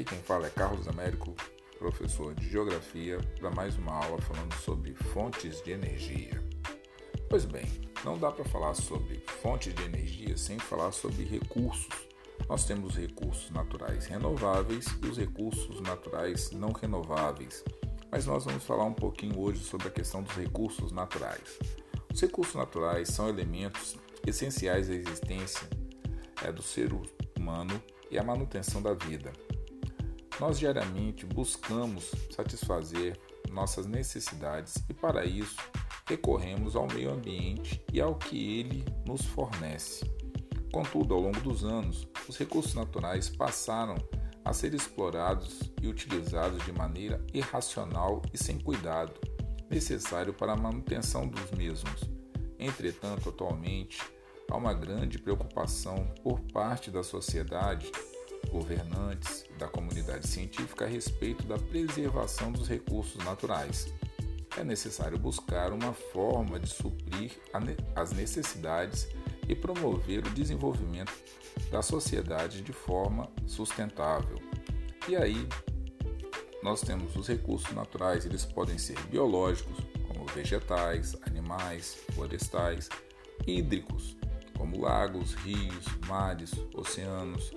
Aqui quem fala é Carlos Américo, professor de Geografia, para mais uma aula falando sobre fontes de energia. Pois bem, não dá para falar sobre fontes de energia sem falar sobre recursos. Nós temos recursos naturais renováveis e os recursos naturais não renováveis. Mas nós vamos falar um pouquinho hoje sobre a questão dos recursos naturais. Os recursos naturais são elementos essenciais à existência é, do ser humano e à manutenção da vida. Nós diariamente buscamos satisfazer nossas necessidades e, para isso, recorremos ao meio ambiente e ao que ele nos fornece. Contudo, ao longo dos anos, os recursos naturais passaram a ser explorados e utilizados de maneira irracional e sem cuidado, necessário para a manutenção dos mesmos. Entretanto, atualmente, há uma grande preocupação por parte da sociedade, governantes da comunidade científica a respeito da preservação dos recursos naturais. É necessário buscar uma forma de suprir as necessidades e promover o desenvolvimento da sociedade de forma sustentável. E aí, nós temos os recursos naturais, eles podem ser biológicos, como vegetais, animais, florestais, hídricos, como lagos, rios, mares, oceanos,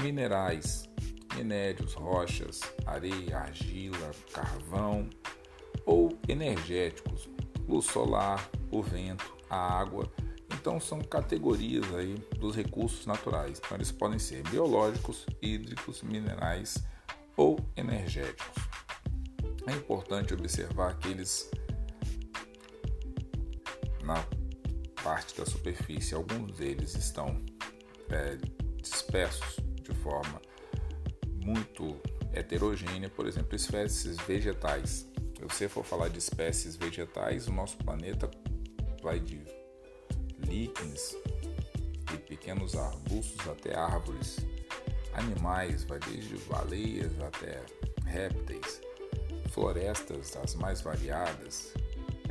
minerais, minérios, rochas, areia, argila, carvão ou energéticos, luz solar, o vento, a água. Então são categorias aí dos recursos naturais. Então eles podem ser biológicos, hídricos, minerais ou energéticos. É importante observar que eles na parte da superfície, alguns deles estão é, dispersos de forma muito heterogênea, por exemplo, espécies vegetais. Se você for falar de espécies vegetais, o nosso planeta vai de líquenes e pequenos arbustos até árvores. Animais, vai desde baleias até répteis. Florestas as mais variadas,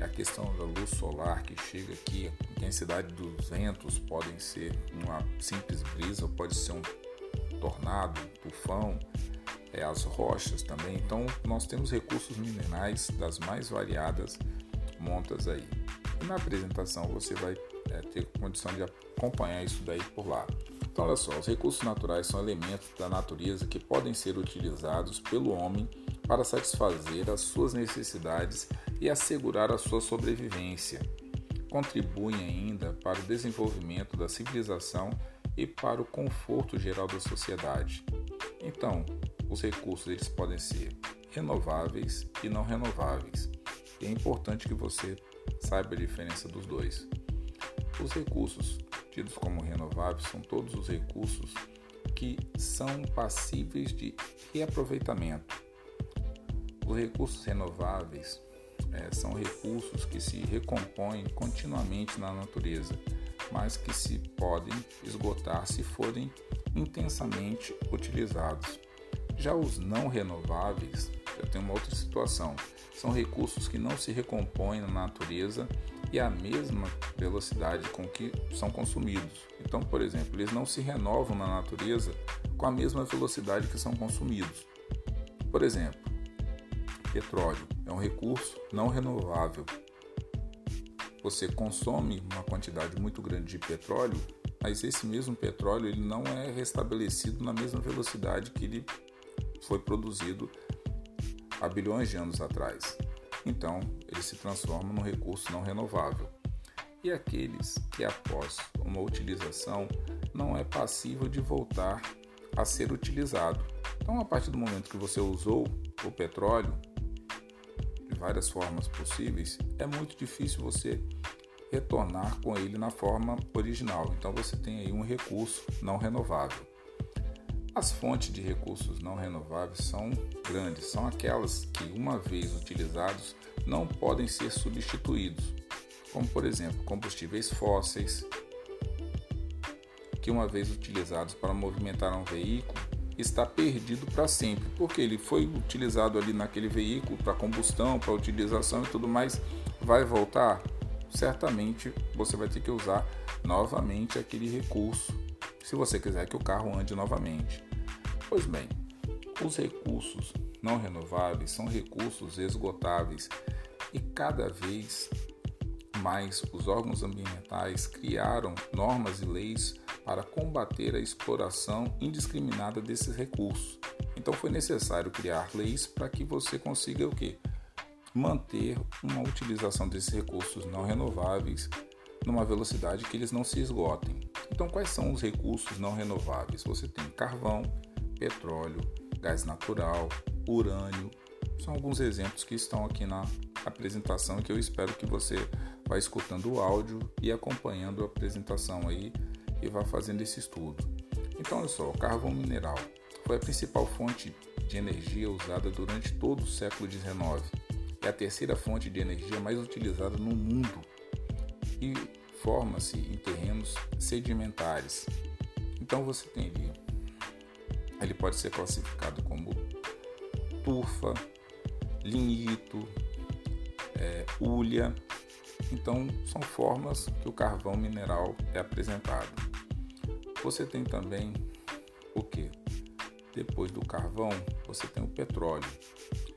é a questão da luz solar que chega aqui, a intensidade dos ventos podem ser uma simples brisa, pode ser um tornado, tufão, é, as rochas também. Então nós temos recursos minerais das mais variadas montas aí. E na apresentação você vai é, ter condição de acompanhar isso daí por lá. Então olha só, os recursos naturais são elementos da natureza que podem ser utilizados pelo homem para satisfazer as suas necessidades e assegurar a sua sobrevivência. Contribuem ainda para o desenvolvimento da civilização e para o conforto geral da sociedade. Então, os recursos eles podem ser renováveis e não renováveis. E é importante que você saiba a diferença dos dois. Os recursos tidos como renováveis são todos os recursos que são passíveis de reaproveitamento. Os recursos renováveis é, são recursos que se recompõem continuamente na natureza, mas que se podem esgotar se forem intensamente utilizados. Já os não renováveis já tem uma outra situação. São recursos que não se recompõem na natureza e a mesma velocidade com que são consumidos. Então, por exemplo, eles não se renovam na natureza com a mesma velocidade que são consumidos. Por exemplo, petróleo é um recurso não renovável. Você consome uma quantidade muito grande de petróleo, mas esse mesmo petróleo ele não é restabelecido na mesma velocidade que ele foi produzido há bilhões de anos atrás. Então, ele se transforma num recurso não renovável. E aqueles que após uma utilização não é passível de voltar a ser utilizado. Então, a partir do momento que você usou o petróleo, várias formas possíveis, é muito difícil você retornar com ele na forma original. Então você tem aí um recurso não renovável. As fontes de recursos não renováveis são grandes, são aquelas que, uma vez utilizados, não podem ser substituídos, como por exemplo combustíveis fósseis, que, uma vez utilizados para movimentar um veículo, está perdido para sempre, porque ele foi utilizado ali naquele veículo para combustão, para utilização e tudo mais, vai voltar? Certamente você vai ter que usar novamente aquele recurso, se você quiser que o carro ande novamente. Pois bem, Os recursos não renováveis são recursos esgotáveis e cada vez mais os órgãos ambientais criaram normas e leis para combater a exploração indiscriminada desses recursos. Então foi necessário criar leis para que você consiga o quê? Manter uma utilização desses recursos não renováveis numa velocidade que eles não se esgotem. Então quais são os recursos não renováveis? Você tem carvão, petróleo, gás natural, urânio. São alguns exemplos que estão aqui na apresentação que eu espero que você vá escutando o áudio e acompanhando a apresentação aí e vá fazendo esse estudo. Então, olha só, o carvão mineral foi a principal fonte de energia usada durante todo o século XIX. É a terceira fonte de energia mais utilizada no mundo e forma-se em terrenos sedimentares. Então você tem ali, ele pode ser classificado como turfa, lignito, é, ulha. Então são formas que o carvão mineral é apresentado. Você tem também o que? Depois do carvão, você tem o petróleo.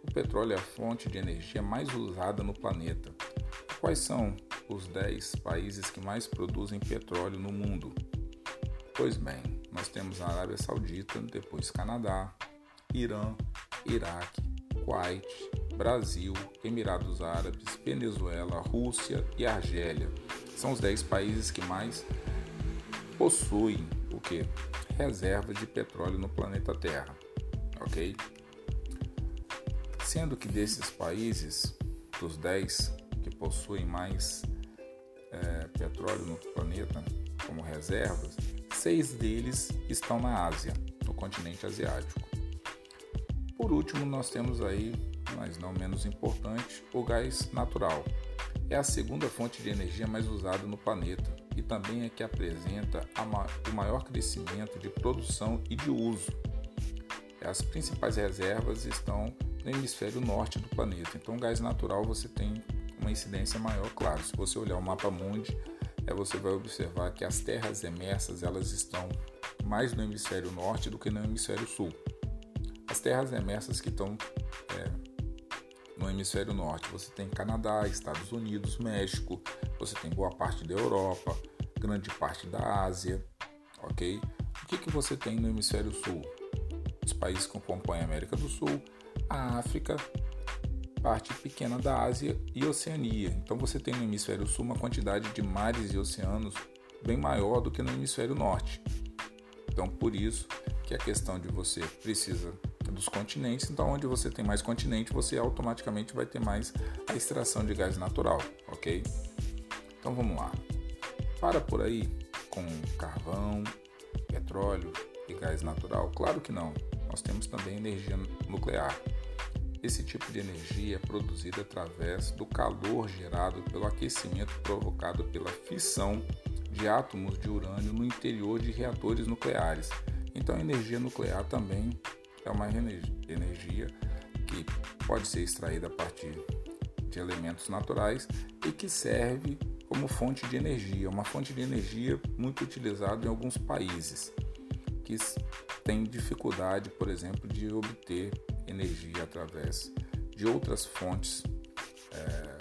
O petróleo é a fonte de energia mais usada no planeta. Quais são os 10 países que mais produzem petróleo no mundo? Pois bem, nós temos a Arábia Saudita, depois Canadá, Irã, Iraque, Kuwait, Brasil, Emirados Árabes, Venezuela, Rússia e Argélia. São os 10 países que mais possuem o que? Reservas de petróleo no planeta Terra, ok? Sendo que desses países, dos 10 que possuem mais é, petróleo no planeta como reservas, seis deles estão na Ásia, no continente asiático. Por último, nós temos aí, mas não menos importante, o gás natural. É a segunda fonte de energia mais usada no planeta e também é que apresenta o maior crescimento de produção e de uso. As principais reservas estão no hemisfério norte do planeta, então gás natural você tem uma incidência maior, claro. Se você olhar o mapa mundi, é, você vai observar que as terras emersas elas estão mais no hemisfério norte do que no hemisfério sul. As terras emersas que estão é, no hemisfério norte. Você tem Canadá, Estados Unidos, México, você tem boa parte da Europa, grande parte da Ásia, ok? O que, que você tem no hemisfério sul? Os países que compõem a América do Sul, a África, parte pequena da Ásia e Oceania. Então você tem no hemisfério sul uma quantidade de mares e oceanos bem maior do que no hemisfério norte. Então por isso que a questão de você precisa dos continentes, então onde você tem mais continente, você automaticamente vai ter mais a extração de gás natural, ok? Então vamos lá. Para por aí com carvão, petróleo e gás natural? Claro que não. Nós temos também energia nuclear. Esse tipo de energia é produzida através do calor gerado pelo aquecimento provocado pela fissão de átomos de urânio no interior de reatores nucleares. Então, a energia nuclear também é uma energia que pode ser extraída a partir de elementos naturais e que serve como fonte de energia, uma fonte de energia muito utilizada em alguns países que têm dificuldade, por exemplo, de obter energia através de outras fontes é,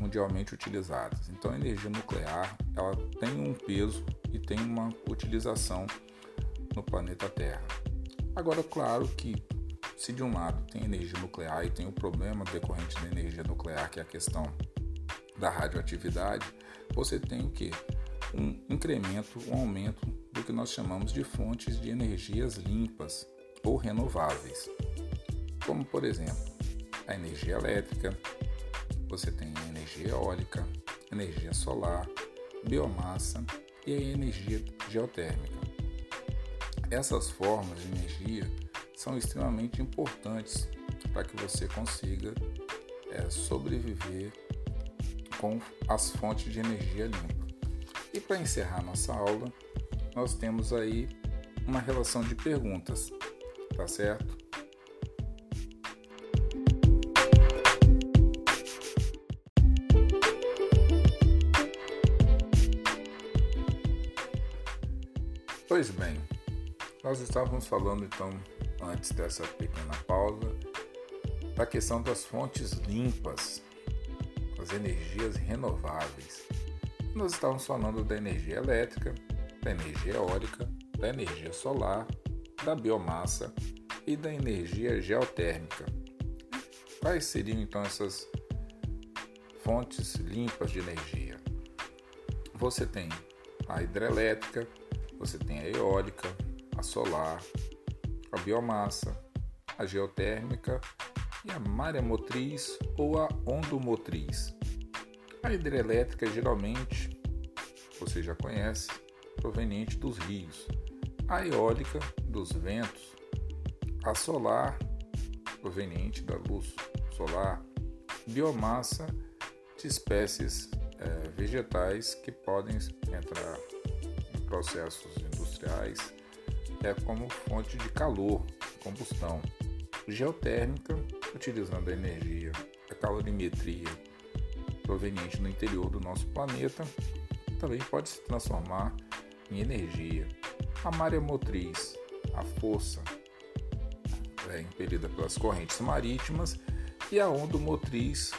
mundialmente utilizadas. Então, a energia nuclear ela tem um peso e tem uma utilização no planeta Terra. Agora, claro que se de um lado tem energia nuclear e tem o problema decorrente da energia nuclear, que é a questão da radioatividade, você tem o que? Um incremento, um aumento do que nós chamamos de fontes de energias limpas ou renováveis. Como, por exemplo, a energia elétrica, você tem energia eólica, energia solar, biomassa e a energia geotérmica. Essas formas de energia são extremamente importantes para que você consiga é, sobreviver com as fontes de energia limpa. E para encerrar nossa aula, nós temos aí uma relação de perguntas, tá certo? Pois bem, nós estávamos falando então antes dessa pequena pausa, da questão das fontes limpas, as energias renováveis. Nós estávamos falando da energia elétrica, da energia eólica, da energia solar, da biomassa e da energia geotérmica. Quais seriam então essas fontes limpas de energia? Você tem a hidrelétrica, você tem a eólica, a solar, a biomassa, a geotérmica e a maremotriz ou a ondomotriz. A hidrelétrica geralmente, você já conhece, proveniente dos rios. A eólica dos ventos. A solar, proveniente da luz solar. Biomassa de espécies é, vegetais que podem entrar em processos industriais é como fonte de calor, combustão. Geotérmica, utilizando a energia, a calorimetria proveniente do interior do nosso planeta, também pode se transformar em energia. A maremotriz, a força é impelida pelas correntes marítimas e a onda motriz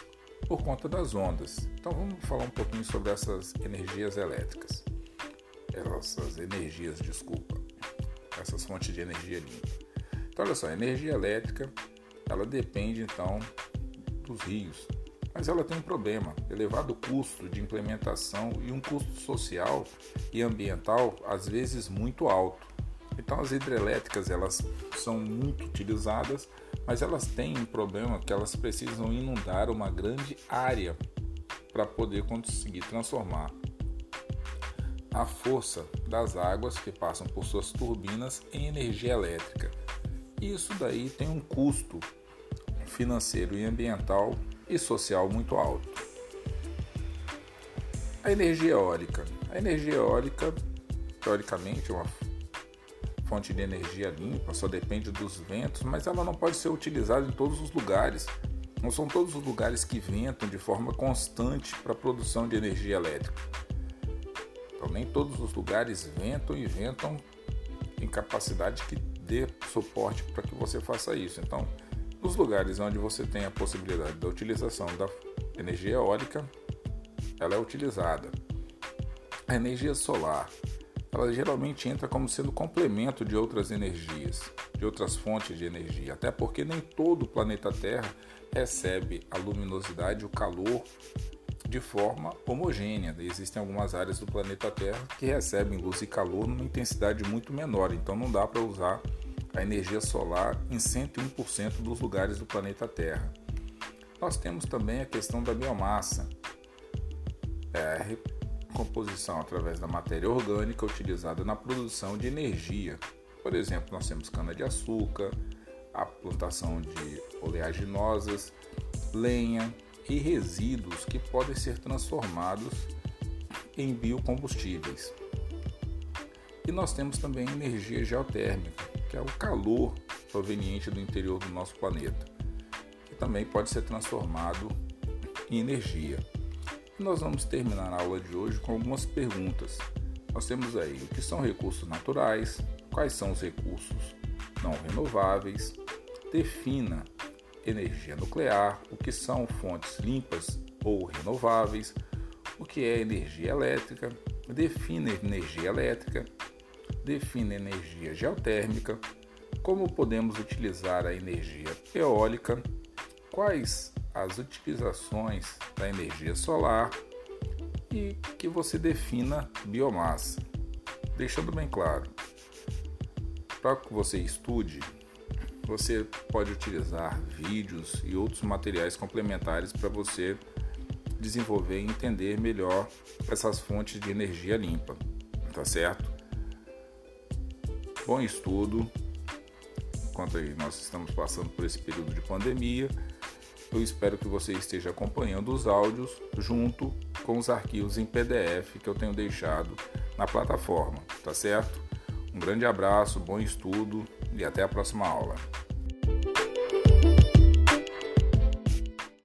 por conta das ondas. Então vamos falar um pouquinho sobre essas energias elétricas. Essas energias, desculpa, essas fontes de energia limpa. Então olha só, a energia elétrica, ela depende então dos rios, mas ela tem um problema: elevado custo de implementação e um custo social e ambiental às vezes muito alto. Então as hidrelétricas elas são muito utilizadas, mas elas têm um problema que elas precisam inundar uma grande área para poder conseguir transformar a força das águas que passam por suas turbinas em energia elétrica. Isso daí tem um custo financeiro e ambiental e social muito alto. A energia eólica. A energia eólica, teoricamente, é uma fonte de energia limpa, só depende dos ventos, mas ela não pode ser utilizada em todos os lugares. Não são todos os lugares que ventam de forma constante para a produção de energia elétrica. Então, nem todos os lugares ventam e ventam em capacidade que dê suporte para que você faça isso. Então, nos lugares onde você tem a possibilidade da utilização da energia eólica, ela é utilizada. A energia solar, ela geralmente entra como sendo complemento de outras energias, de outras fontes de energia, até porque nem todo o planeta Terra recebe a luminosidade, o calor de forma homogênea. Existem algumas áreas do planeta Terra que recebem luz e calor numa intensidade muito menor, então não dá para usar a energia solar em 101% dos lugares do planeta Terra. Nós temos também a questão da biomassa, é a recomposição através da matéria orgânica utilizada na produção de energia. Por exemplo, nós temos cana-de-açúcar, a plantação de oleaginosas, lenha e resíduos que podem ser transformados em biocombustíveis. E nós temos também energia geotérmica, que é o calor proveniente do interior do nosso planeta, que também pode ser transformado em energia. E nós vamos terminar a aula de hoje com algumas perguntas. Nós temos aí o que são recursos naturais, quais são os recursos não renováveis, defina energia nuclear, o que são fontes limpas ou renováveis, o que é energia elétrica, defina energia elétrica, define energia geotérmica, como podemos utilizar a energia eólica, quais as utilizações da energia solar e que você defina biomassa. Deixando bem claro, para que você estude, você pode utilizar vídeos e outros materiais complementares para você desenvolver e entender melhor essas fontes de energia limpa, tá certo? bom estudo. Enquanto nós estamos passando por esse período de pandemia, eu espero que você esteja acompanhando os áudios junto com os arquivos em PDF que eu tenho deixado na plataforma, tá certo? Um grande abraço, bom estudo e até a próxima aula.